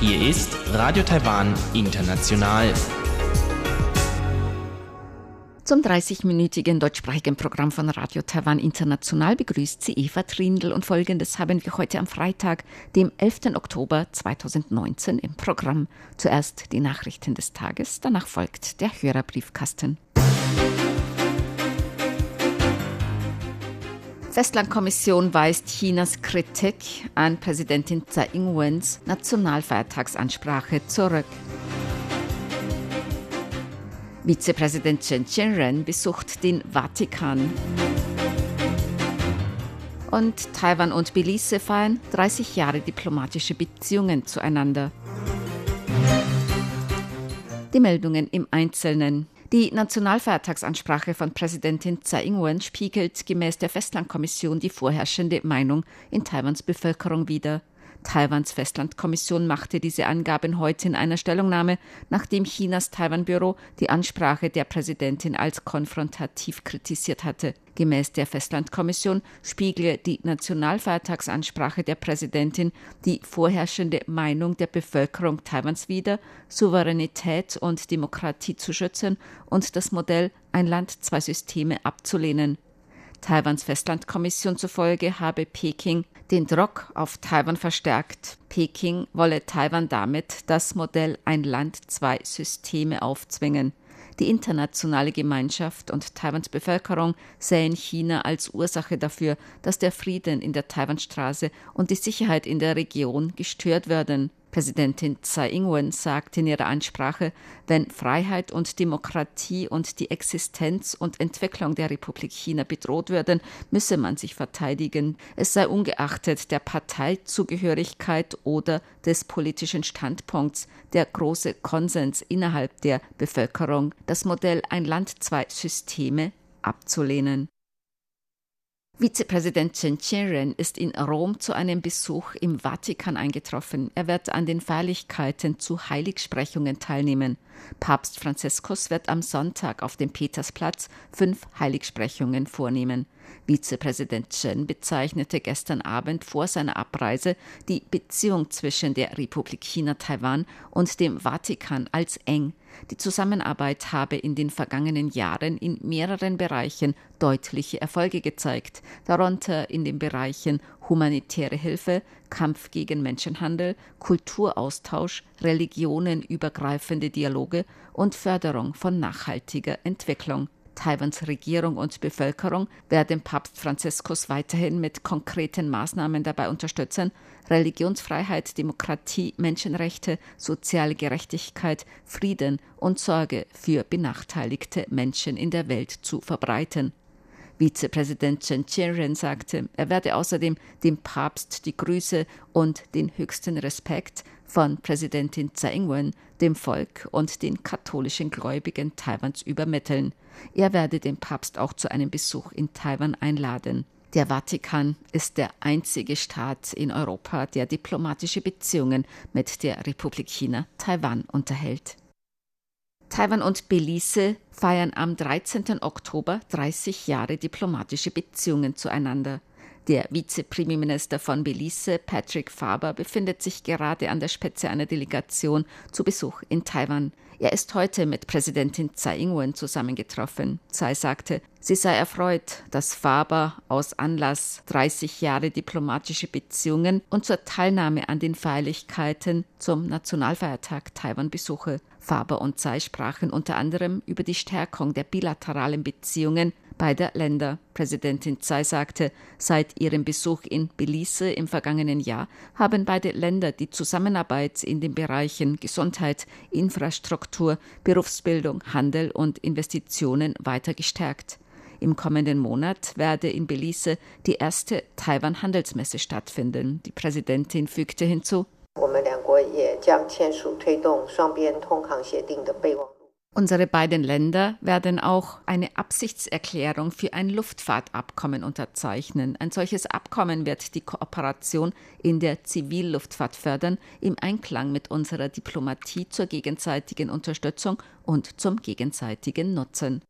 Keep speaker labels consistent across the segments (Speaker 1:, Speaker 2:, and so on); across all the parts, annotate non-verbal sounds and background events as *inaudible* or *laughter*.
Speaker 1: Hier ist Radio Taiwan International.
Speaker 2: Zum 30-minütigen deutschsprachigen Programm von Radio Taiwan International begrüßt sie Eva Trindl und folgendes haben wir heute am Freitag, dem 11. Oktober 2019 im Programm. Zuerst die Nachrichten des Tages, danach folgt der Hörerbriefkasten. Festlandkommission weist Chinas Kritik an Präsidentin Tsai Ing-wens Nationalfeiertagsansprache zurück. Vizepräsident Chen Chien-ren besucht den Vatikan. Und Taiwan und Belize feiern 30 Jahre diplomatische Beziehungen zueinander. Die Meldungen im Einzelnen. Die Nationalfeiertagsansprache von Präsidentin Tsai Ing-wen spiegelt gemäß der Festlandkommission die vorherrschende Meinung in Taiwans Bevölkerung wider. Taiwans Festlandkommission machte diese Angaben heute in einer Stellungnahme, nachdem Chinas Taiwan-Büro die Ansprache der Präsidentin als konfrontativ kritisiert hatte. Gemäß der Festlandkommission spiegle die Nationalfeiertagsansprache der Präsidentin die vorherrschende Meinung der Bevölkerung Taiwans wider, Souveränität und Demokratie zu schützen und das Modell ein Land, zwei Systeme abzulehnen. Taiwans Festlandkommission zufolge habe Peking den Druck auf Taiwan verstärkt. Peking wolle Taiwan damit das Modell ein Land, zwei Systeme aufzwingen. Die internationale Gemeinschaft und Taiwans Bevölkerung sähen China als Ursache dafür, dass der Frieden in der Taiwanstraße und die Sicherheit in der Region gestört werden. Präsidentin Tsai Ing-wen sagte in ihrer Ansprache, wenn Freiheit und Demokratie und die Existenz und Entwicklung der Republik China bedroht würden, müsse man sich verteidigen. Es sei ungeachtet der Parteizugehörigkeit oder des politischen Standpunkts der große Konsens innerhalb der Bevölkerung, das Modell ein Land, zwei Systeme abzulehnen. Vizepräsident Chen Chien-ren ist in Rom zu einem Besuch im Vatikan eingetroffen. Er wird an den Feierlichkeiten zu Heiligsprechungen teilnehmen. Papst Franziskus wird am Sonntag auf dem Petersplatz fünf Heiligsprechungen vornehmen. Vizepräsident Chen bezeichnete gestern Abend vor seiner Abreise die Beziehung zwischen der Republik China-Taiwan und dem Vatikan als eng. Die Zusammenarbeit habe in den vergangenen Jahren in mehreren Bereichen deutliche Erfolge gezeigt, darunter in den Bereichen humanitäre Hilfe, Kampf gegen Menschenhandel, Kulturaustausch, religionenübergreifende Dialoge und Förderung von nachhaltiger Entwicklung. Taiwans Regierung und Bevölkerung werden Papst Franziskus weiterhin mit konkreten Maßnahmen dabei unterstützen, Religionsfreiheit, Demokratie, Menschenrechte, soziale Gerechtigkeit, Frieden und Sorge für benachteiligte Menschen in der Welt zu verbreiten. Vizepräsident Chen Chien-ren sagte, er werde außerdem dem Papst die Grüße und den höchsten Respekt von Präsidentin Tsai Ing-wen, dem Volk und den katholischen Gläubigen Taiwans übermitteln. Er werde den Papst auch zu einem Besuch in Taiwan einladen. Der Vatikan ist der einzige Staat in Europa, der diplomatische Beziehungen mit der Republik China Taiwan unterhält. Taiwan und Belize feiern am 13. Oktober 30 Jahre diplomatische Beziehungen zueinander. Der Vizepremierminister von Belize, Patrick Faber, befindet sich gerade an der Spitze einer Delegation zu Besuch in Taiwan. Er ist heute mit Präsidentin Tsai Ing-wen zusammengetroffen. Tsai sagte, sie sei erfreut, dass Faber aus Anlass 30 Jahre diplomatische Beziehungen und zur Teilnahme an den Feierlichkeiten zum Nationalfeiertag Taiwan besuche. Faber und Tsai sprachen unter anderem über die Stärkung der bilateralen Beziehungen beider Länder. Präsidentin Tsai sagte, seit ihrem Besuch in Belize im vergangenen Jahr haben beide Länder die Zusammenarbeit in den Bereichen Gesundheit, Infrastruktur, Berufsbildung, Handel und Investitionen weiter gestärkt. Im kommenden Monat werde in Belize die erste Taiwan-Handelsmesse stattfinden. Die Präsidentin fügte hinzu, 我们两国也将签署推动双边通航协定的备忘录。Unsere beiden Länder werden auch eine Absichtserklärung für ein Luftfahrtabkommen unterzeichnen. Ein solches Abkommen wird die Kooperation in der Zivilluftfahrt fördern, im Einklang mit unserer Diplomatie zur gegenseitigen Unterstützung und zum gegenseitigen Nutzen.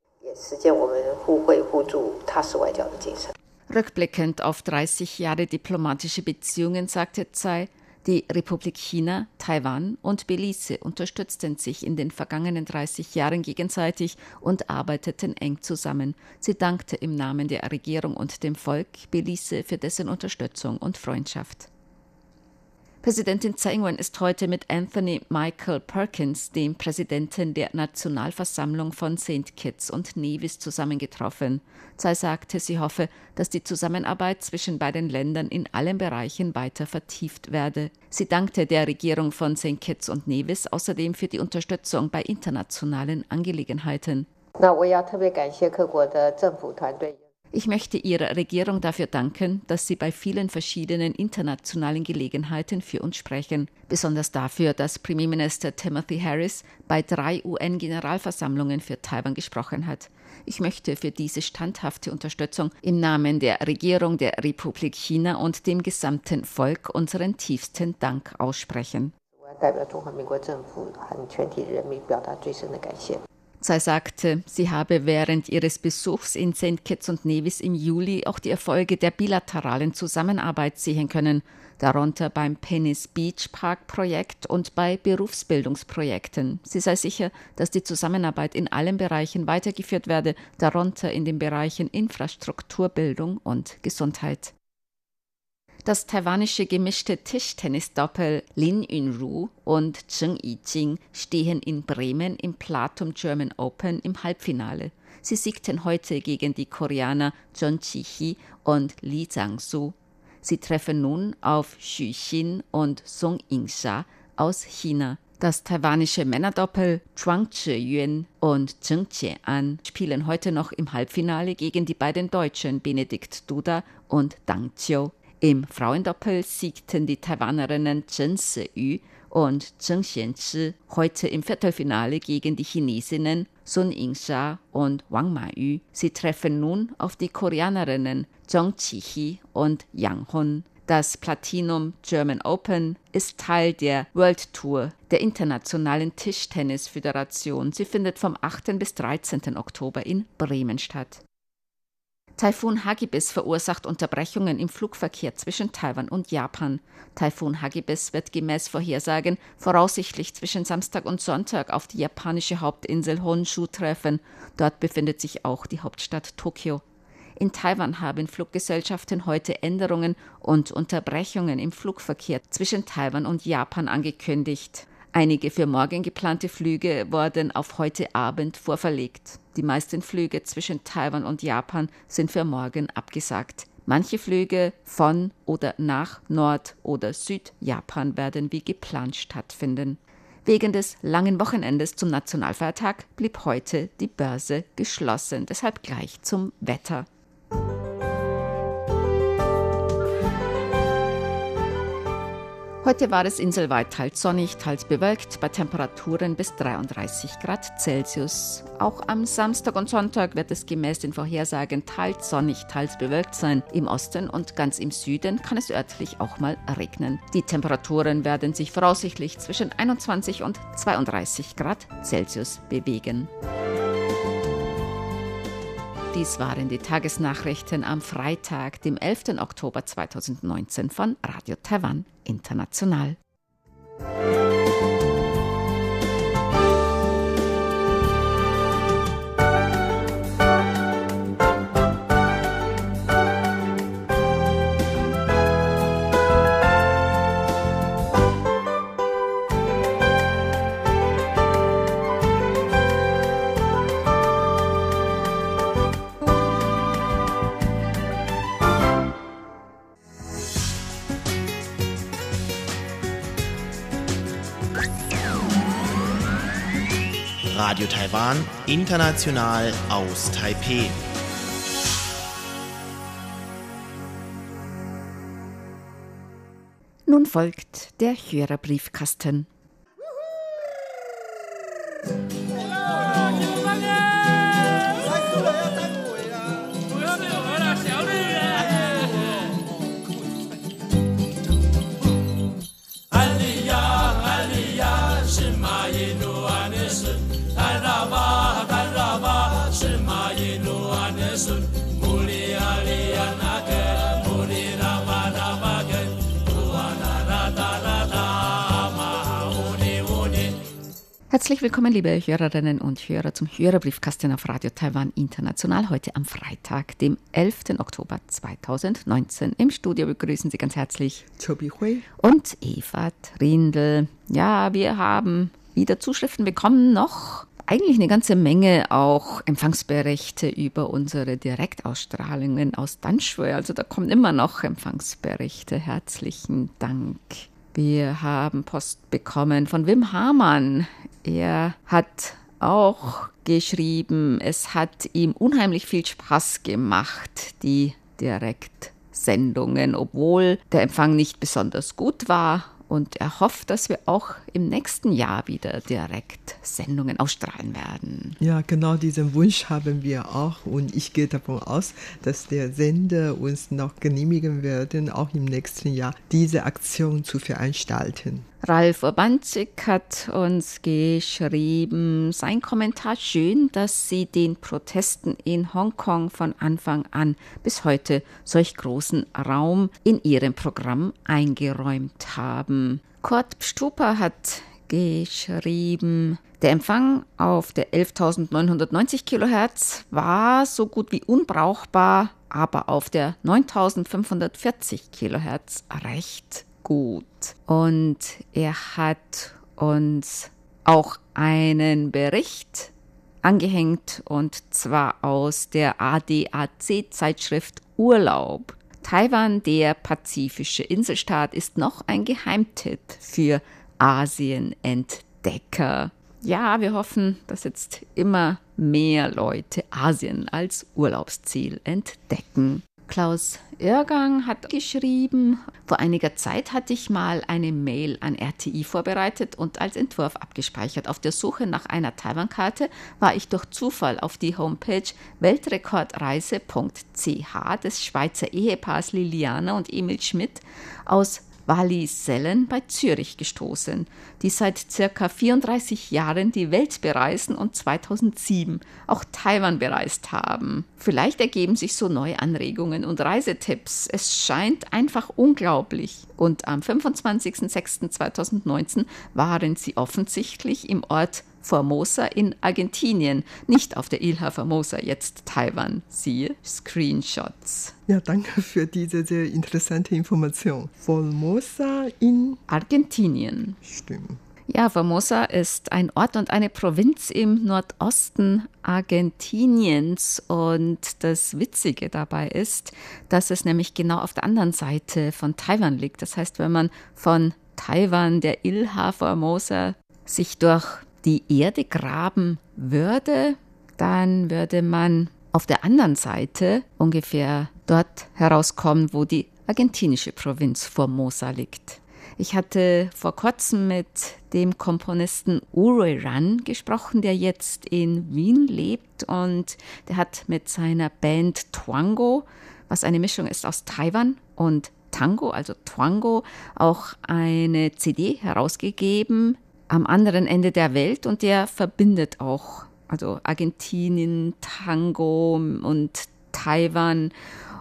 Speaker 2: Rückblickend auf 30 Jahre diplomatische Beziehungen sagte Tsai, die Republik China, Taiwan und Belize unterstützten sich in den vergangenen 30 Jahren gegenseitig und arbeiteten eng zusammen. Sie dankte im Namen der Regierung und dem Volk Belize für dessen Unterstützung und Freundschaft. Präsidentin Tsai Ing-wen ist heute mit Anthony Michael Perkins, dem Präsidenten der Nationalversammlung von St. Kitts und Nevis, zusammengetroffen. Tsai sagte, sie hoffe, dass die Zusammenarbeit zwischen beiden Ländern in allen Bereichen weiter vertieft werde. Sie dankte der Regierung von St. Kitts und Nevis außerdem für die Unterstützung bei internationalen Angelegenheiten. Ich möchte Ihrer Regierung dafür danken, dass Sie bei vielen verschiedenen internationalen Gelegenheiten für uns sprechen, besonders dafür, dass Premierminister Timothy Harris bei drei UN-Generalversammlungen für Taiwan gesprochen hat. Ich möchte für diese standhafte Unterstützung im Namen der Regierung der Republik China und dem gesamten Volk unseren tiefsten Dank aussprechen. Sei sagte, sie habe während ihres Besuchs in St. Kitts und Nevis im Juli auch die Erfolge der bilateralen Zusammenarbeit sehen können, darunter beim Penis Beach Park Projekt und bei Berufsbildungsprojekten. Sie sei sicher, dass die Zusammenarbeit in allen Bereichen weitergeführt werde, darunter in den Bereichen Infrastrukturbildung und Gesundheit. Das taiwanische gemischte Tischtennisdoppel Lin Yunru und Zheng Yijing stehen in Bremen im Platum German Open im Halbfinale. Sie siegten heute gegen die Koreaner John Chi-hee und Li Zhangsu. Sie treffen nun auf Xu Xin und Song Yingsha aus China. Das taiwanische Männerdoppel Zhuang Zhiyuan und Zheng Jian spielen heute noch im Halbfinale gegen die beiden Deutschen Benedikt Duda und Dang Chiu. Im Frauendoppel siegten die Taiwanerinnen Chen Se-yu und Zheng Xianzhi heute im Viertelfinale gegen die Chinesinnen Sun Yingsha und Wang Ma-yu. Sie treffen nun auf die Koreanerinnen Zhong Qi-hee und Yang Hun. Das Platinum German Open ist Teil der World Tour der Internationalen Tischtennisföderation. Sie findet vom 8. bis 13. Oktober in Bremen statt. Taifun Hagibis verursacht Unterbrechungen im Flugverkehr zwischen Taiwan und Japan. Taifun Hagibis wird gemäß Vorhersagen voraussichtlich zwischen Samstag und Sonntag auf die japanische Hauptinsel Honshu treffen. Dort befindet sich auch die Hauptstadt Tokio. In Taiwan haben Fluggesellschaften heute Änderungen und Unterbrechungen im Flugverkehr zwischen Taiwan und Japan angekündigt. Einige für morgen geplante Flüge wurden auf heute Abend vorverlegt. Die meisten Flüge zwischen Taiwan und Japan sind für morgen abgesagt. Manche Flüge von oder nach Nord- oder Südjapan werden wie geplant stattfinden. Wegen des langen Wochenendes zum Nationalfeiertag blieb heute die Börse geschlossen. Deshalb gleich zum Wetter. Heute war es inselweit teils sonnig, teils bewölkt, bei Temperaturen bis 33 Grad Celsius. Auch am Samstag und Sonntag wird es gemäß den Vorhersagen teils sonnig, teils bewölkt sein. Im Osten und ganz im Süden kann es örtlich auch mal regnen. Die Temperaturen werden sich voraussichtlich zwischen 21 und 32 Grad Celsius bewegen. Dies waren die Tagesnachrichten am Freitag, dem 11. Oktober 2019 von Radio Taiwan International.
Speaker 1: Radio Taiwan, international aus Taipeh.
Speaker 2: Nun folgt der Hörerbriefkasten. Herzlich willkommen, liebe Hörerinnen und Hörer, zum Hörerbriefkasten auf Radio Taiwan International. Heute am Freitag, dem 11. Oktober 2019. Im Studio begrüßen Sie ganz herzlich
Speaker 3: Chobi Hui
Speaker 2: und Eva Trindl. Ja, wir haben wieder Zuschriften bekommen, noch eigentlich eine ganze Menge auch Empfangsberichte über unsere Direktausstrahlungen aus Danschwör. Also da kommen immer noch Empfangsberichte. Herzlichen Dank. Wir haben Post bekommen von Wim Hamann. Er hat auch geschrieben, es hat ihm unheimlich viel Spaß gemacht, die Direktsendungen, obwohl der Empfang nicht besonders gut war und er hofft, dass wir auch im nächsten Jahr wieder direkt Sendungen ausstrahlen werden.
Speaker 3: Ja, genau diesen Wunsch haben wir auch und ich gehe davon aus, dass der Sender uns noch genehmigen werden, auch im nächsten Jahr diese Aktion zu veranstalten.
Speaker 2: Ralf Urbanzik hat uns geschrieben, sein Kommentar schön, dass sie den Protesten in Hongkong von Anfang an bis heute solch großen Raum in ihrem Programm eingeräumt haben. Kurt Stuper hat geschrieben, der Empfang auf der 11.990 Kilohertz war so gut wie unbrauchbar, aber auf der 9.540 Kilohertz recht gut. Und er hat uns auch einen Bericht angehängt und zwar aus der ADAC-Zeitschrift Urlaub. Taiwan, der pazifische Inselstaat, ist noch ein Geheimtipp für Asienentdecker. Ja, wir hoffen, dass jetzt immer mehr Leute Asien als Urlaubsziel entdecken. Klaus Irrgang hat geschrieben, vor einiger Zeit hatte ich mal eine Mail an RTI vorbereitet und als Entwurf abgespeichert. Auf der Suche nach einer Taiwan-Karte war ich durch Zufall auf die Homepage weltrekordreise.ch des Schweizer Ehepaars Liliana und Emil Schmidt aus Wallisellen bei Zürich gestoßen, die seit circa 34 Jahren die Welt bereisen und 2007 auch Taiwan bereist haben. Vielleicht ergeben sich so neue Anregungen und Reisetipps. Es scheint einfach unglaublich. Und am 25.06.2019 waren sie offensichtlich im Ort Formosa in Argentinien, nicht auf der Ilha Formosa, jetzt Taiwan. Siehe Screenshots.
Speaker 3: Ja, danke für diese sehr interessante Information. Formosa in
Speaker 2: Argentinien.
Speaker 3: Stimmt.
Speaker 2: Ja, Formosa ist ein Ort und eine Provinz im Nordosten Argentiniens. Und das Witzige dabei ist, dass es nämlich genau auf der anderen Seite von Taiwan liegt. Das heißt, wenn man von Taiwan, der Ilha Formosa, sich durch die Erde graben würde, dann würde man auf der anderen Seite ungefähr dort herauskommen, wo die argentinische Provinz Formosa liegt. Ich hatte vor kurzem mit dem Komponisten Uri Run gesprochen, der jetzt in Wien lebt und der hat mit seiner Band Twango, was eine Mischung ist aus Taiwan und Tango, also Twango, auch eine CD herausgegeben, am anderen Ende der Welt und der verbindet auch, also Argentinien, Tango und Taiwan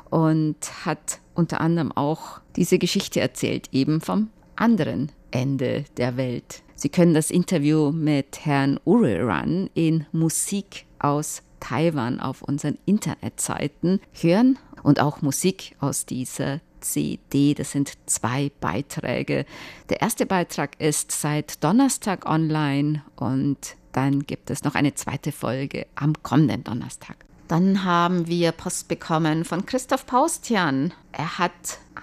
Speaker 2: und hat unter anderem auch diese Geschichte erzählt, eben vom anderen Ende der Welt. Sie können das Interview mit Herrn Uriran in Musik aus Taiwan auf unseren Internetseiten hören und auch Musik aus dieser CD. Das sind zwei Beiträge. Der erste Beitrag ist seit Donnerstag online und dann gibt es noch eine zweite Folge am kommenden Donnerstag. Dann haben wir Post bekommen von Christoph Paustian. Er hat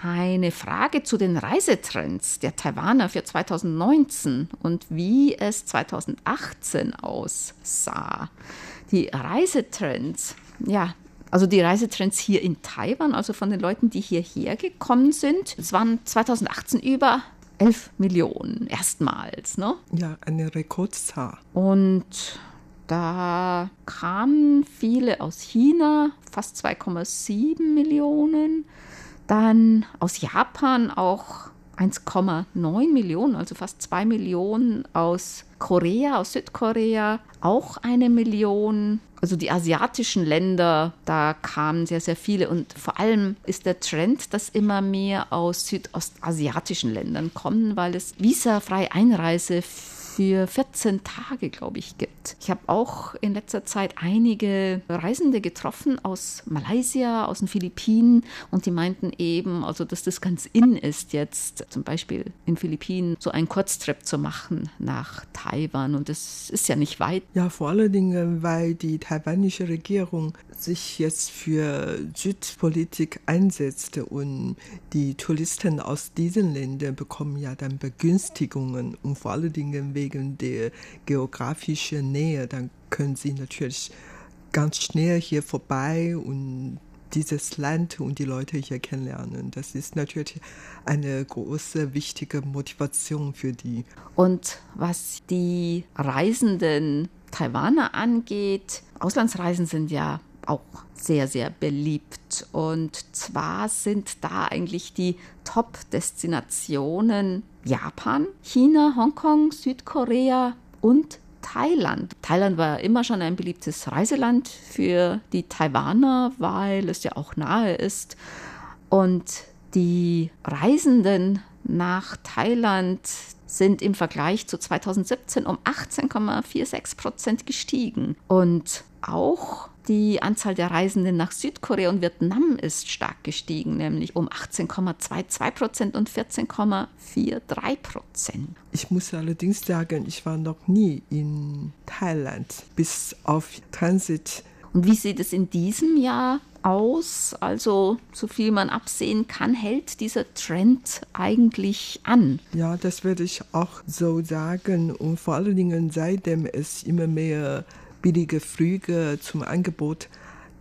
Speaker 2: eine Frage zu den Reisetrends der Taiwaner für 2019 und wie es 2018 aussah. Die Reisetrends, ja, also die Reisetrends hier in Taiwan, also von den Leuten, die hierher gekommen sind, es waren 2018 über 11 Millionen erstmals. Ne?
Speaker 3: Ja, eine Rekordzahl.
Speaker 2: Und da kamen viele aus China, fast 2,7 Millionen. Dann aus Japan auch 1,9 Millionen, also fast 2 Millionen aus Korea, aus Südkorea, auch eine Million. Also die asiatischen Länder, da kamen sehr, sehr viele. Und vor allem ist der Trend, dass immer mehr aus südostasiatischen Ländern kommen, weil es visafreie Einreise 14 Tage, glaube ich, gibt. Ich habe auch in letzter Zeit einige Reisende getroffen aus Malaysia, aus den Philippinen und die meinten eben, also dass das ganz in ist, jetzt zum Beispiel in Philippinen so einen Kurztrip zu machen nach Taiwan und das ist ja nicht weit.
Speaker 3: Ja, vor allen Dingen, weil die taiwanische Regierung sich jetzt für Südpolitik einsetzt und die Touristen aus diesen Ländern bekommen ja dann Begünstigungen und vor allen Dingen wegen der geografischen Nähe, dann können sie natürlich ganz schnell hier vorbei und dieses Land und die Leute hier kennenlernen. Das ist natürlich eine große, wichtige Motivation für die.
Speaker 2: Und was die Reisenden Taiwaner angeht, Auslandsreisen sind ja auch sehr, sehr beliebt. Und zwar sind da eigentlich die Top-Destinationen Japan, China, Hongkong, Südkorea und Thailand. Thailand war immer schon ein beliebtes Reiseland für die Taiwaner, weil es ja auch nahe ist. Und die Reisenden nach Thailand sind im Vergleich zu 2017 um 18,46 Prozent gestiegen. Und auch die Anzahl der Reisenden nach Südkorea und Vietnam ist stark gestiegen, nämlich um 18,22 Prozent und 14,43 Prozent.
Speaker 3: Ich muss allerdings sagen, ich war noch nie in Thailand, bis auf Transit.
Speaker 2: Und wie sieht es in diesem Jahr aus? Also, so viel man absehen kann, hält dieser Trend eigentlich an?
Speaker 3: Ja, das würde ich auch so sagen. Und vor allen Dingen, seitdem es immer mehr billige Flüge zum Angebot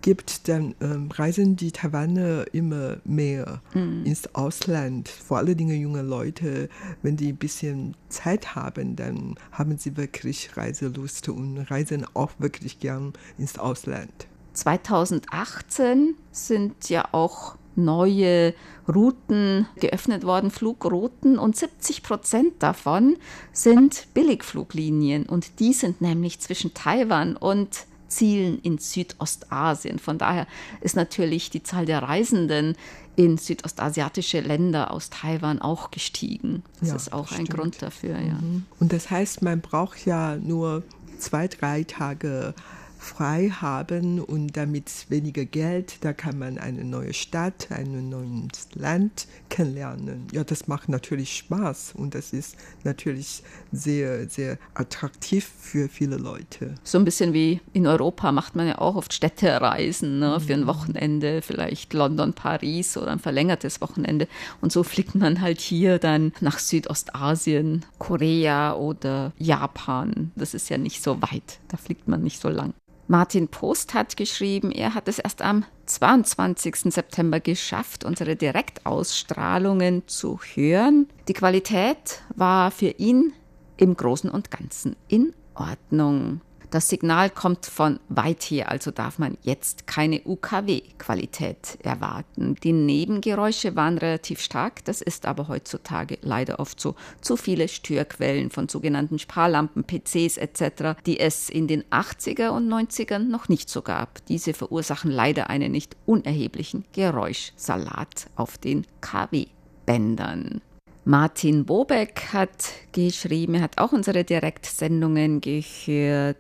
Speaker 3: gibt, dann ähm, reisen die Taiwaner immer mehr mhm. ins Ausland. Vor allen Dingen junge Leute, wenn die ein bisschen Zeit haben, dann haben sie wirklich Reiselust und reisen auch wirklich gern ins Ausland.
Speaker 2: 2018 sind ja auch neue Routen geöffnet worden, Flugrouten, und 70 Prozent davon sind Billigfluglinien. Und die sind nämlich zwischen Taiwan und Zielen in Südostasien. Von daher ist natürlich die Zahl der Reisenden in südostasiatische Länder aus Taiwan auch gestiegen. Das ja, ist auch ein Grund dafür. Ja. Mhm.
Speaker 3: Und das heißt, man braucht ja nur zwei, drei Tage frei haben und damit weniger Geld, da kann man eine neue Stadt, ein neues Land kennenlernen. Ja, das macht natürlich Spaß und das ist natürlich sehr, sehr attraktiv für viele Leute.
Speaker 2: So ein bisschen wie in Europa macht man ja auch oft Städtereisen ne, für ein mhm. Wochenende, vielleicht London, Paris oder ein verlängertes Wochenende. Und so fliegt man halt hier dann nach Südostasien, Korea oder Japan. Das ist ja nicht so weit, da fliegt man nicht so lang. Martin Post hat geschrieben, er hat es erst am 22. September geschafft, unsere Direktausstrahlungen zu hören. Die Qualität war für ihn im Großen und Ganzen in Ordnung. Das Signal kommt von weit her, also darf man jetzt keine UKW-Qualität erwarten. Die Nebengeräusche waren relativ stark, das ist aber heutzutage leider oft so. Zu viele Störquellen von sogenannten Sparlampen, PCs etc., die es in den 80er und 90ern noch nicht so gab. Diese verursachen leider einen nicht unerheblichen Geräuschsalat auf den KW-Bändern. Martin Bobeck hat geschrieben, er hat auch unsere Direktsendungen gehört.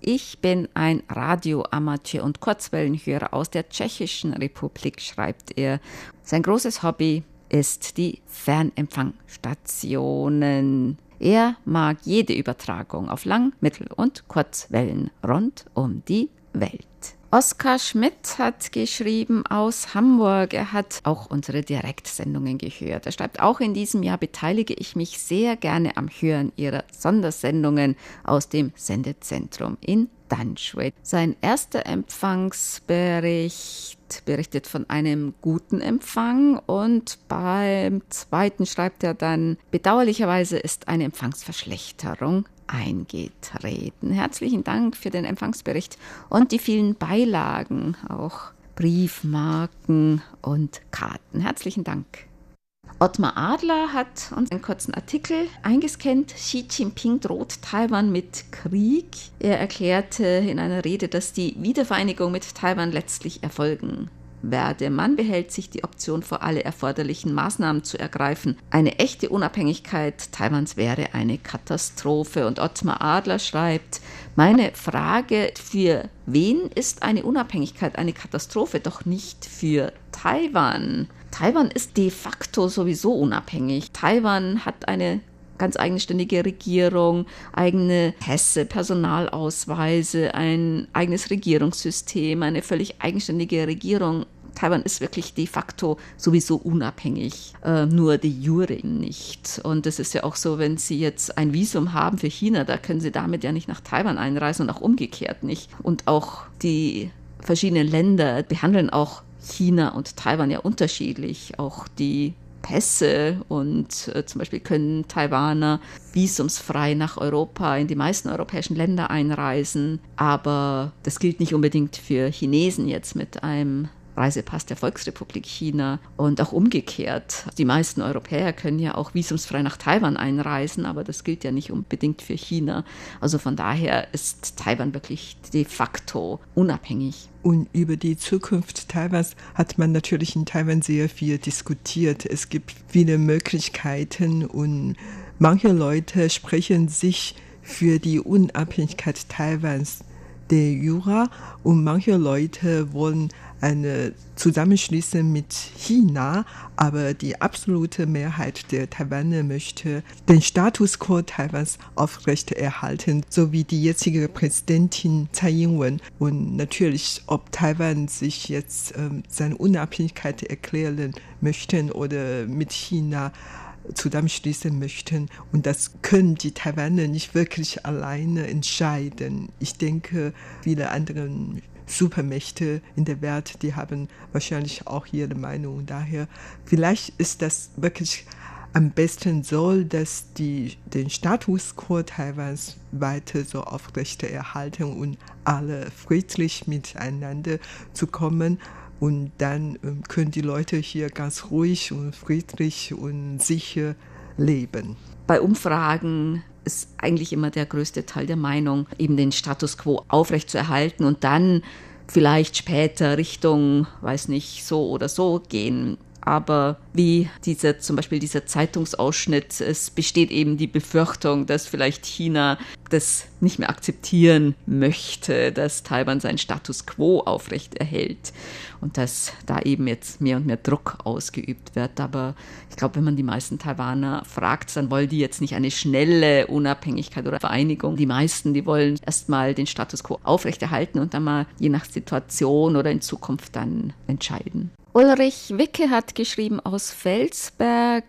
Speaker 2: Ich bin ein Radioamateur und Kurzwellenhörer aus der Tschechischen Republik, schreibt er. Sein großes Hobby ist die Fernempfangsstationen. Er mag jede Übertragung auf Lang-, Mittel- und Kurzwellen rund um die Welt. Oskar Schmidt hat geschrieben aus Hamburg. Er hat auch unsere Direktsendungen gehört. Er schreibt, auch in diesem Jahr beteilige ich mich sehr gerne am Hören Ihrer Sondersendungen aus dem Sendezentrum in Danschwed. Sein erster Empfangsbericht berichtet von einem guten Empfang und beim zweiten schreibt er dann, bedauerlicherweise ist eine Empfangsverschlechterung eingetreten. Herzlichen Dank für den Empfangsbericht und die vielen Beilagen, auch Briefmarken und Karten. Herzlichen Dank. Ottmar Adler hat uns einen kurzen Artikel eingescannt. Xi Jinping droht Taiwan mit Krieg. Er erklärte in einer Rede, dass die Wiedervereinigung mit Taiwan letztlich erfolgen werde. Man behält sich die Option vor, alle erforderlichen Maßnahmen zu ergreifen. Eine echte Unabhängigkeit Taiwans wäre eine Katastrophe. Und Ottmar Adler schreibt, meine Frage, für wen ist eine Unabhängigkeit eine Katastrophe? Doch nicht für Taiwan. Taiwan ist de facto sowieso unabhängig. Taiwan hat eine ganz eigenständige Regierung, eigene Pässe, Personalausweise, ein eigenes Regierungssystem, eine völlig eigenständige Regierung. Taiwan ist wirklich de facto sowieso unabhängig, äh, nur de jure nicht. Und es ist ja auch so, wenn Sie jetzt ein Visum haben für China, da können Sie damit ja nicht nach Taiwan einreisen und auch umgekehrt nicht. Und auch die verschiedenen Länder behandeln auch China und Taiwan ja unterschiedlich. Auch die Pässe und äh, zum Beispiel können Taiwaner visumsfrei nach Europa in die meisten europäischen Länder einreisen. Aber das gilt nicht unbedingt für Chinesen jetzt mit einem Reisepass der Volksrepublik China und auch umgekehrt. Die meisten Europäer können ja auch visumsfrei nach Taiwan einreisen, aber das gilt ja nicht unbedingt für China. Also von daher ist Taiwan wirklich de facto unabhängig.
Speaker 3: Und über die Zukunft Taiwans hat man natürlich in Taiwan sehr viel diskutiert. Es gibt viele Möglichkeiten und manche Leute sprechen sich für die Unabhängigkeit Taiwans der Jura und manche Leute wollen eine Zusammenschließung mit China, aber die absolute Mehrheit der Taiwaner möchte den Status quo Taiwans aufrechterhalten, so wie die jetzige Präsidentin Tsai Ing-wen. Und natürlich, ob Taiwan sich jetzt ähm, seine Unabhängigkeit erklären möchten oder mit China zusammenschließen möchten. Und das können die Taiwaner nicht wirklich alleine entscheiden. Ich denke, viele andere Supermächte in der Welt, die haben wahrscheinlich auch ihre Meinung. Daher, vielleicht ist das wirklich am besten so, dass die den Status quo Taiwans weiter so aufrechterhalten und alle friedlich miteinander zu kommen. Und dann ähm, können die Leute hier ganz ruhig und friedlich und sicher leben.
Speaker 2: Bei Umfragen ist eigentlich immer der größte Teil der Meinung, eben den Status quo aufrechtzuerhalten und dann vielleicht später Richtung, weiß nicht, so oder so gehen. Aber wie dieser, zum Beispiel dieser Zeitungsausschnitt, es besteht eben die Befürchtung, dass vielleicht China das nicht mehr akzeptieren möchte, dass Taiwan seinen Status quo aufrechterhält und dass da eben jetzt mehr und mehr Druck ausgeübt wird. Aber ich glaube, wenn man die meisten Taiwaner fragt, dann wollen die jetzt nicht eine schnelle Unabhängigkeit oder Vereinigung. Die meisten, die wollen erstmal den Status quo aufrechterhalten und dann mal je nach Situation oder in Zukunft dann entscheiden. Ulrich Wicke hat geschrieben aus Felsberg.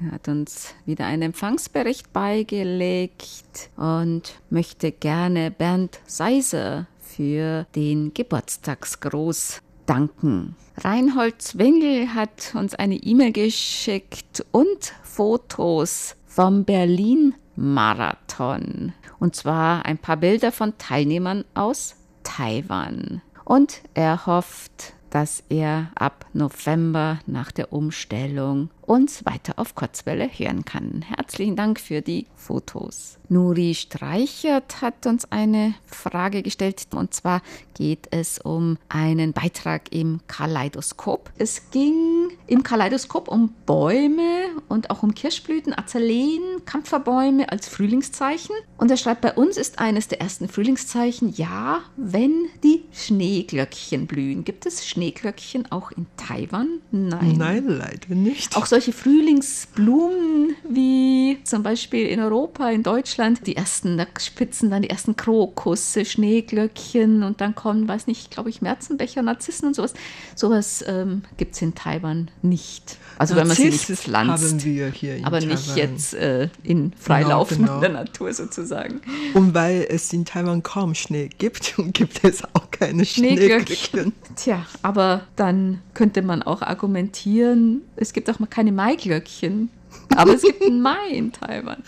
Speaker 2: Er hat uns wieder einen Empfangsbericht beigelegt und möchte gerne Bernd Seiser für den Geburtstagsgruß danken. Reinhold Zwingel hat uns eine E-Mail geschickt und Fotos vom Berlin-Marathon. Und zwar ein paar Bilder von Teilnehmern aus Taiwan. Und er hofft, dass er ab November nach der Umstellung uns weiter auf Kurzwelle hören kann. Herzlichen Dank für die Fotos. Nuri Streichert hat uns eine Frage gestellt und zwar geht es um einen Beitrag im Kaleidoskop. Es ging im Kaleidoskop um Bäume und auch um Kirschblüten, Azaleen, Kampferbäume als Frühlingszeichen. Und er schreibt, bei uns ist eines der ersten Frühlingszeichen, ja, wenn die Schneeglöckchen blühen. Gibt es Schneeglöckchen auch in Taiwan?
Speaker 3: Nein. Nein, leider nicht.
Speaker 2: Auch solche Frühlingsblumen wie zum Beispiel in Europa, in Deutschland, die ersten, da spitzen dann die ersten Krokusse, Schneeglöckchen und dann kommen, weiß nicht, glaube ich, Märzenbecher, Narzissen und sowas. Sowas ähm, gibt es in Taiwan nicht. Also wenn man sie nicht pflanzt.
Speaker 3: Haben wir hier in
Speaker 2: aber
Speaker 3: Taiwan.
Speaker 2: nicht jetzt äh, in freilaufender genau, genau. Natur sozusagen.
Speaker 3: Und weil es in Taiwan kaum Schnee gibt, *laughs* gibt es auch keine Schneeglöckchen.
Speaker 2: Tja, aber dann könnte man auch argumentieren, es gibt auch mal keine Maiglöckchen. Aber es gibt einen Mai in Taiwan.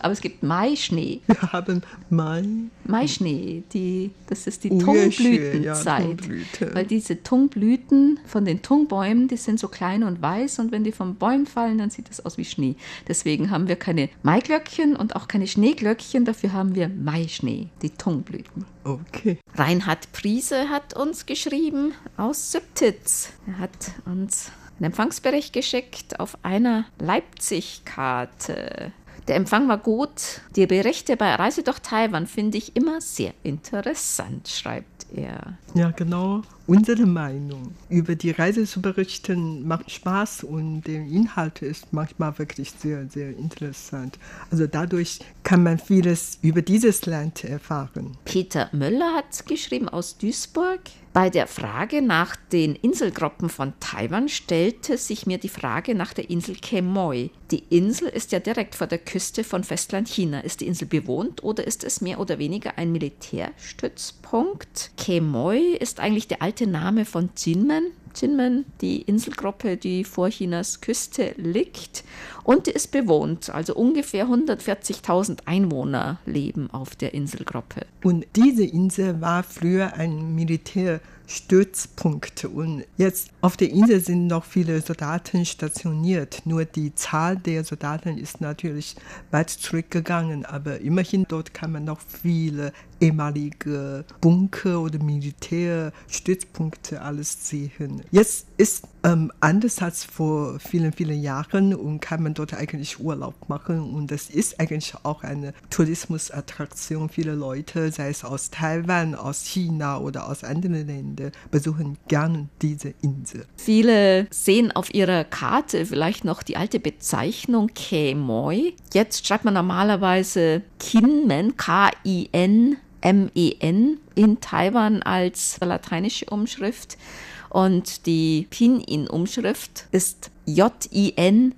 Speaker 2: Aber es gibt Maischnee.
Speaker 3: Wir haben Mai.
Speaker 2: Maischnee, die, das ist die
Speaker 3: Tungblütenzeit. Ja.
Speaker 2: Weil diese Tungblüten von den Tungbäumen, die sind so klein und weiß und wenn die vom Bäumen fallen, dann sieht das aus wie Schnee. Deswegen haben wir keine Maiglöckchen und auch keine Schneeglöckchen, dafür haben wir Maischnee, die Tungblüten.
Speaker 3: Okay.
Speaker 2: Reinhard Priese hat uns geschrieben aus Sübtitz. Er hat uns einen Empfangsbericht geschickt auf einer Leipzig-Karte. Der Empfang war gut. Die Berichte bei Reise durch Taiwan finde ich immer sehr interessant, schreibt er.
Speaker 3: Ja, genau. Unsere Meinung über die Reise zu berichten macht Spaß und der Inhalt ist manchmal wirklich sehr, sehr interessant. Also dadurch kann man vieles über dieses Land erfahren.
Speaker 2: Peter Möller hat geschrieben aus Duisburg. Bei der Frage nach den Inselgruppen von Taiwan stellte sich mir die Frage nach der Insel Quemoy. Die Insel ist ja direkt vor der Küste von Festland China. Ist die Insel bewohnt oder ist es mehr oder weniger ein Militärstützpunkt? Quemoy ist eigentlich der alte Name von Jinmen. Jinmen, die Inselgruppe, die vor Chinas Küste liegt. Und die ist bewohnt. Also ungefähr 140.000 Einwohner leben auf der Inselgruppe.
Speaker 3: Und diese Insel war früher ein Militär. Stützpunkte. Und jetzt auf der Insel sind noch viele Soldaten stationiert. Nur die Zahl der Soldaten ist natürlich weit zurückgegangen. Aber immerhin dort kann man noch viele ehemalige Bunker oder Militärstützpunkte alles sehen. Jetzt ist ähm, anders als vor vielen, vielen Jahren und kann man dort eigentlich Urlaub machen. Und das ist eigentlich auch eine Tourismusattraktion. Viele Leute, sei es aus Taiwan, aus China oder aus anderen Ländern, besuchen gerne diese Insel.
Speaker 2: Viele sehen auf ihrer Karte vielleicht noch die alte Bezeichnung Kemoy. Jetzt schreibt man normalerweise Kinmen, K-I-N. M-E-N in Taiwan als lateinische Umschrift und die Pinyin-Umschrift ist J-I-N-M-E-N.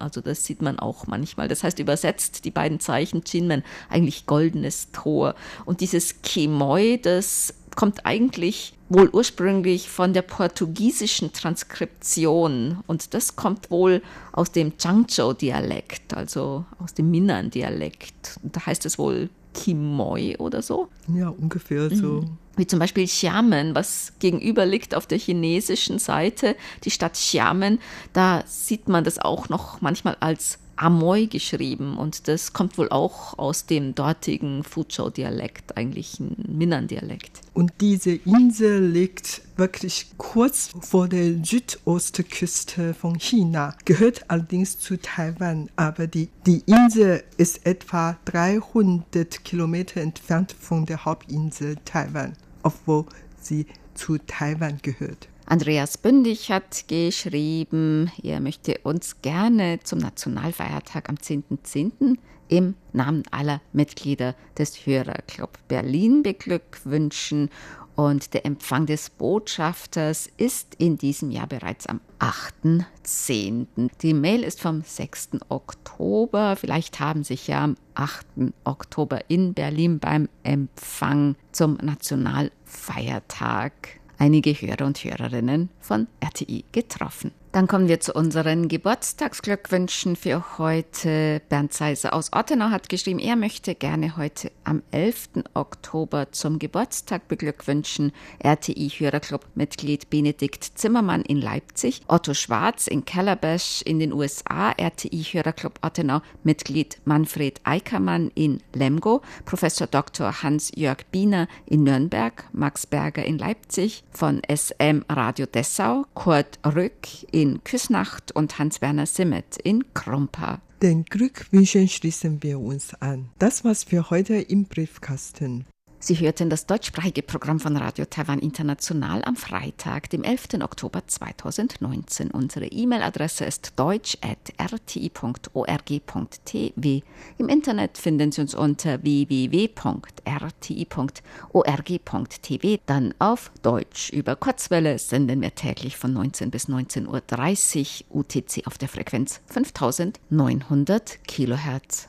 Speaker 2: Also das sieht man auch manchmal. Das heißt übersetzt die beiden Zeichen Jinmen eigentlich goldenes Tor. Und dieses Kemoy, das kommt eigentlich wohl ursprünglich von der portugiesischen Transkription und das kommt wohl aus dem Changzhou-Dialekt, also aus dem Minnan-Dialekt. Da heißt es wohl Kimoi oder so.
Speaker 3: Ja, ungefähr so. Mhm.
Speaker 2: Wie zum Beispiel Xiamen, was gegenüber liegt auf der chinesischen Seite, die Stadt Xiamen, da sieht man das auch noch manchmal als Amoy geschrieben und das kommt wohl auch aus dem dortigen Fuzhou-Dialekt, eigentlich Minnan-Dialekt.
Speaker 3: Und diese Insel liegt wirklich kurz vor der Südostküste von China, gehört allerdings zu Taiwan, aber die, die Insel ist etwa 300 Kilometer entfernt von der Hauptinsel Taiwan, obwohl sie zu Taiwan gehört.
Speaker 2: Andreas Bündig hat geschrieben, er möchte uns gerne zum Nationalfeiertag am 10.10. .10. im Namen aller Mitglieder des Hörerclub Berlin beglückwünschen und der Empfang des Botschafters ist in diesem Jahr bereits am 8.10. Die Mail ist vom 6. Oktober. Vielleicht haben sich ja am 8. Oktober in Berlin beim Empfang zum Nationalfeiertag einige Hörer und Hörerinnen von RTI getroffen. Dann kommen wir zu unseren Geburtstagsglückwünschen für heute. Bernd Seiser aus Ottenau hat geschrieben, er möchte gerne heute am 11. Oktober zum Geburtstag beglückwünschen. RTI-Hörerclub-Mitglied Benedikt Zimmermann in Leipzig, Otto Schwarz in Calabash in den USA, RTI-Hörerclub Ottenau, Mitglied Manfred Eickermann in Lemgo, Professor Dr. Hans-Jörg Biener in Nürnberg, Max Berger in Leipzig, von SM Radio Dessau, Kurt Rück in in Küsnacht und Hans-Werner Simmet in Krumpa.
Speaker 3: Den Glückwünschen schließen wir uns an. Das war's für heute im Briefkasten.
Speaker 2: Sie hörten das deutschsprachige Programm von Radio Taiwan International am Freitag, dem 11. Oktober 2019. Unsere E-Mail-Adresse ist deutsch.rti.org.tv. Im Internet finden Sie uns unter www.rti.org.tv. Dann auf Deutsch. Über Kurzwelle senden wir täglich von 19 bis 19.30 Uhr UTC auf der Frequenz 5900 Kilohertz.